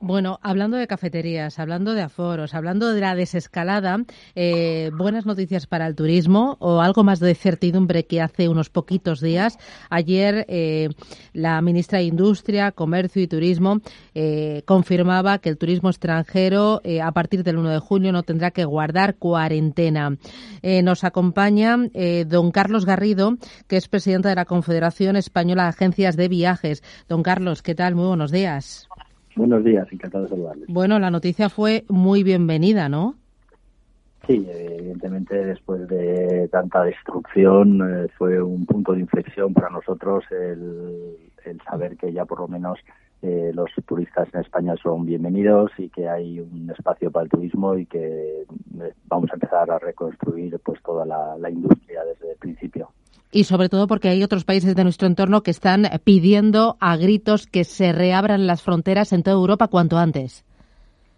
Bueno, hablando de cafeterías, hablando de aforos, hablando de la desescalada, eh, buenas noticias para el turismo o algo más de certidumbre que hace unos poquitos días. Ayer eh, la ministra de Industria, Comercio y Turismo eh, confirmaba que el turismo extranjero a partir del 1 de junio no tendrá que guardar cuarentena. nos acompaña don Carlos Garrido, que es presidente de la Confederación Española de Agencias de Viajes. Don Carlos, ¿qué tal? Muy buenos días. Buenos días, encantado de saludarles. Bueno, la noticia fue muy bienvenida, ¿no? Sí, evidentemente después de tanta destrucción eh, fue un punto de inflexión para nosotros el, saber que ya por lo menos eh, los turistas en España son bienvenidos y que hay un espacio para el turismo y que eh, vamos a empezar a reconstruir pues toda la industria desde el principio y sobre todo porque hay otros países de nuestro entorno que están pidiendo a gritos que se reabran las fronteras en toda Europa cuanto antes.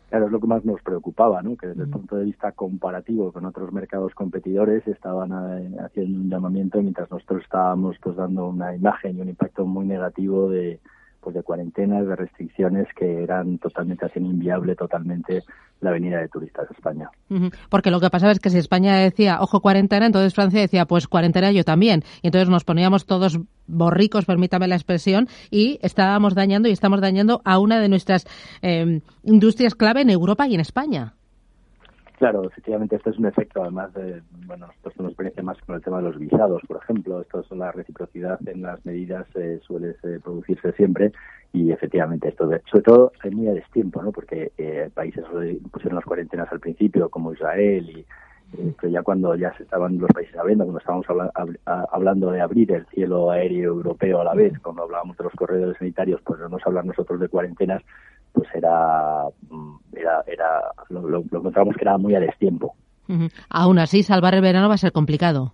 Claro, es lo que más nos preocupaba, ¿no? que desde el mm. punto de vista comparativo con otros mercados competidores estaban eh, haciendo un llamamiento mientras nosotros estábamos pues dando una imagen y un impacto muy negativo de, pues de cuarentenas, de restricciones que eran totalmente hacían inviable totalmente la venida de turistas a España. Porque lo que pasaba es que si España decía, ojo, cuarentena, entonces Francia decía, pues cuarentena yo también. Y entonces nos poníamos todos borricos, permítame la expresión, y estábamos dañando y estamos dañando a una de nuestras eh, industrias clave en Europa y en España. Claro, efectivamente, esto es un efecto, además de, bueno, nosotros tenemos experiencia más con el tema de los visados, por ejemplo, esto es la reciprocidad en las medidas eh, suele eh, producirse siempre y efectivamente esto, sobre todo hay muy a destiempo, ¿no? Porque eh, países pusieron las cuarentenas al principio, como Israel y eh, pero ya cuando ya se estaban los países abriendo, cuando estábamos hablando de abrir el cielo aéreo europeo a la vez, cuando hablábamos de los corredores sanitarios, pues no nos hablar nosotros de cuarentenas, pues era, mm, era, era lo, lo, encontramos que era muy a destiempo. Aún así, salvar el verano va a ser complicado.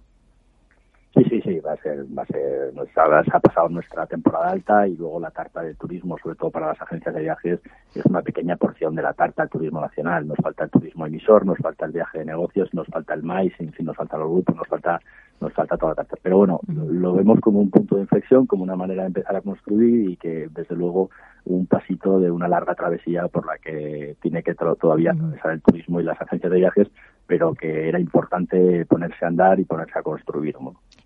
Sí, sí, sí, va a ser, va a ser, nuestra, se ha pasado nuestra temporada alta y luego la tarta del turismo, sobre todo para las agencias de viajes, es una pequeña porción de la tarta del turismo nacional. Nos falta el turismo emisor, nos falta el viaje de negocios, nos falta el maíz, en fin, nos falta los grupos, nos falta, nos falta toda la tarta. Pero bueno, lo vemos como un punto de inflexión, como una manera de empezar a construir y que desde luego un pasito de una larga travesía por la que tiene que todavía atravesar el turismo y las agencias de viajes, pero que era importante ponerse a andar y ponerse a construir.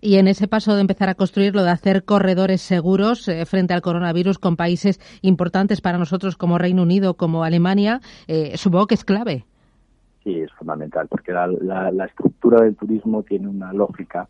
Y en ese paso de empezar a construir, lo de hacer corredores seguros eh, frente al coronavirus con países importantes para nosotros como Reino Unido, como Alemania, eh, supongo que es clave. Sí, es fundamental, porque la, la, estructura del turismo tiene una lógica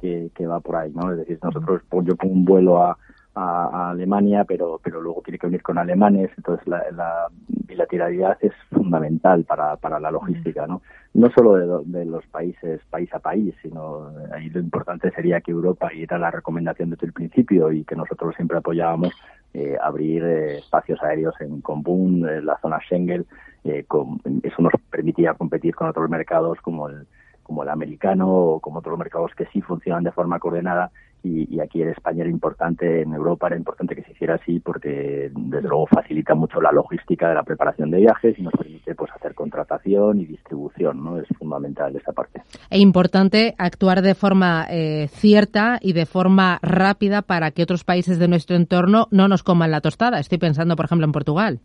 que, que, va por ahí, ¿no? Es decir, nosotros, yo pongo un vuelo a, a, Alemania, pero, pero luego tiene que venir con alemanes, entonces la, la bilateralidad es fundamental para, para la logística, ¿no? No solo de, de, los países país a país, sino ahí lo importante sería que Europa, y era la recomendación desde el principio y que nosotros siempre apoyábamos, eh, abrir eh, espacios aéreos en común, en la zona Schengen, eh, con, eso nos permitía competir con otros mercados como el, como el americano o como otros mercados que sí funcionan de forma coordinada y, aquí en España era importante, en Europa era importante que se hiciera así porque desde luego facilita mucho la logística de la preparación de viajes y nos permite pues hacer contratación y distribución, ¿no? Es fundamental esta parte. E importante actuar de forma eh, cierta y de forma rápida para que otros países de nuestro entorno no nos coman la tostada. Estoy pensando, por ejemplo, en Portugal.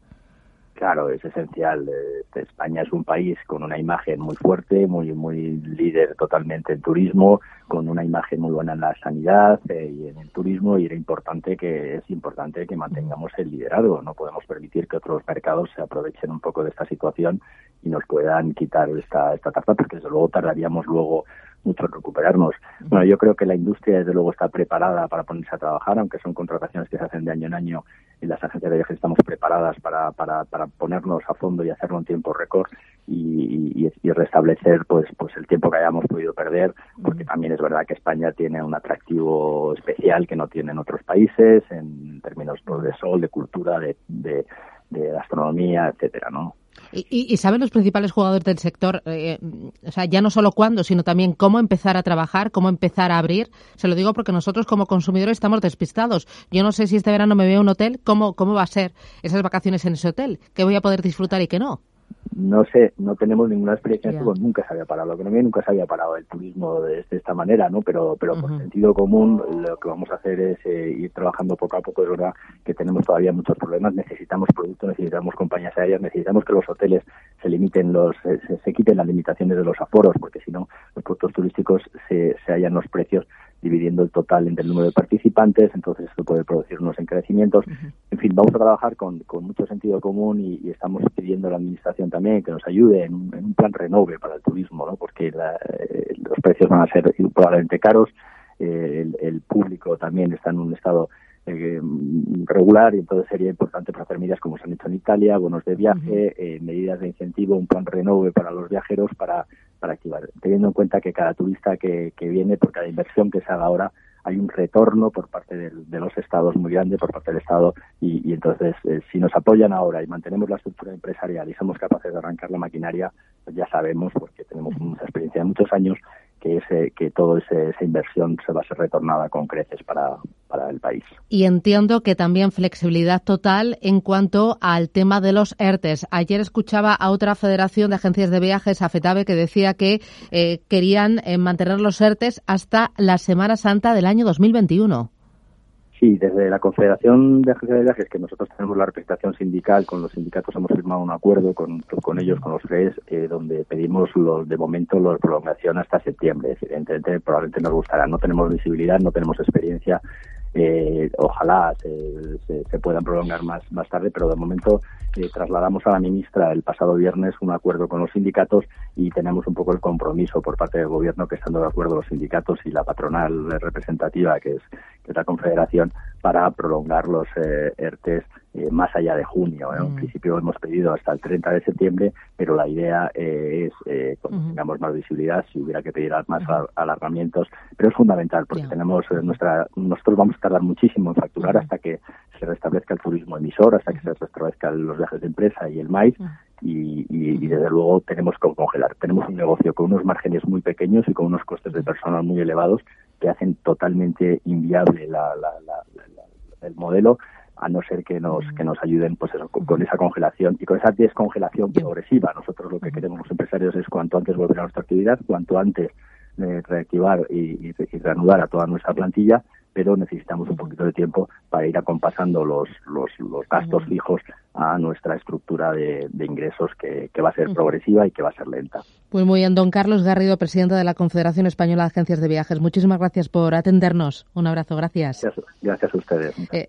Claro, es esencial. Eh, España es un país con una imagen muy fuerte, muy muy líder totalmente en turismo, con una imagen muy buena en la sanidad eh, y en el turismo y era importante que es importante que mantengamos el liderazgo. No podemos permitir que otros mercados se aprovechen un poco de esta situación y nos puedan quitar esta esta tarta, porque desde luego tardaríamos luego mucho en recuperarnos. Bueno, yo creo que la industria desde luego está preparada para ponerse a trabajar, aunque son contrataciones que se hacen de año en año las agencias de viajes estamos preparadas para, para, para ponernos a fondo y hacerlo en tiempo récord y, y, restablecer pues pues el tiempo que hayamos podido perder, porque también es verdad que España tiene un atractivo especial que no tienen otros países en términos pues, de sol, de cultura, de, de de gastronomía, etcétera, ¿no? ¿Y, saben los principales jugadores del sector, eh, o sea, ya no solo cuándo, sino también cómo empezar a trabajar, cómo empezar a abrir? Se lo digo porque nosotros como consumidores estamos despistados. Yo no sé si este verano me veo un hotel, ¿cómo, cómo va a ser esas vacaciones en ese hotel? ¿Qué voy a poder disfrutar y qué no? No sé, no tenemos ninguna experiencia en nunca se había parado la economía, nunca se había parado el turismo de, esta manera, ¿no? Pero, pero por sentido común lo que vamos a hacer es eh, ir trabajando poco a poco. Es verdad que tenemos todavía muchos problemas, necesitamos productos, necesitamos compañías aéreas, necesitamos que los hoteles se limiten los, se, quiten las limitaciones de los aforos, porque si no, los productos turísticos se, se hallan los precios dividiendo el total entre el número de participantes, entonces esto puede producir unos encarecimientos. En fin, vamos a trabajar con, con mucho sentido común y, estamos pidiendo a la Administración también que nos ayude en un, plan renove para el turismo, ¿no? porque eh, los precios van a ser probablemente caros, eh, el, público también está en un estado eh, regular y entonces sería importante para hacer medidas como se han hecho en Italia, bonos de viaje, medidas de incentivo, un plan renove para los viajeros para para activar, teniendo en cuenta que cada turista que, que viene, por cada inversión que se haga ahora, hay un retorno por parte de, los estados muy grande, por parte del Estado, y, entonces eh, si nos apoyan ahora y mantenemos la estructura empresarial y somos capaces de arrancar la maquinaria, pues ya sabemos, porque tenemos mucha experiencia de muchos años, que, ese, que toda esa inversión se va a ser retornada con creces para, para el país. Y entiendo que también flexibilidad total en cuanto al tema de los ERTES. Ayer escuchaba a otra federación de agencias de viajes, AFETAVE, que decía que eh, querían eh, mantener los ERTES hasta la Semana Santa del año 2021. Sí, desde la Confederación de Agencias de Viajes, que nosotros tenemos la representación sindical, con los sindicatos hemos firmado un acuerdo con, con ellos, con los tres, eh, donde pedimos los, de momento la prolongación hasta septiembre. Evidentemente, probablemente nos gustará. No tenemos visibilidad, no tenemos experiencia. Eh, ojalá se, se, puedan prolongar más, más tarde, pero de momento eh, trasladamos a la ministra el pasado viernes un acuerdo con los sindicatos y tenemos un poco el compromiso por parte del gobierno que estando de acuerdo los sindicatos y la patronal representativa que es, que es la confederación para prolongar los eh, ERTES eh, más allá de junio. En mm. principio hemos pedido hasta el 30 de septiembre, pero la idea es eh, cuando tengamos más visibilidad, si hubiera que pedir más alargamientos, pero es fundamental porque tenemos nuestra, nosotros vamos a tardar muchísimo en facturar hasta que se restablezca el turismo emisor, hasta que se restablezcan los viajes de empresa y el maíz. Y, y, desde luego tenemos que congelar. Tenemos un negocio con unos márgenes muy pequeños y con unos costes de personal muy elevados que hacen totalmente inviable la, el modelo a no ser que nos que nos ayuden pues eso, con, esa congelación y con esa descongelación progresiva. Nosotros lo que queremos los empresarios es cuanto antes volver a nuestra actividad, cuanto antes eh, reactivar y, reanudar a toda nuestra plantilla, pero necesitamos un poquito de tiempo para ir acompasando los, los, los gastos fijos a nuestra estructura de, ingresos que, va a ser progresiva y que va a ser lenta. Pues muy bien, don Carlos Garrido, presidente de la Confederación Española de Agencias de Viajes. Muchísimas gracias por atendernos. Un abrazo, gracias. Gracias, a ustedes. Eh,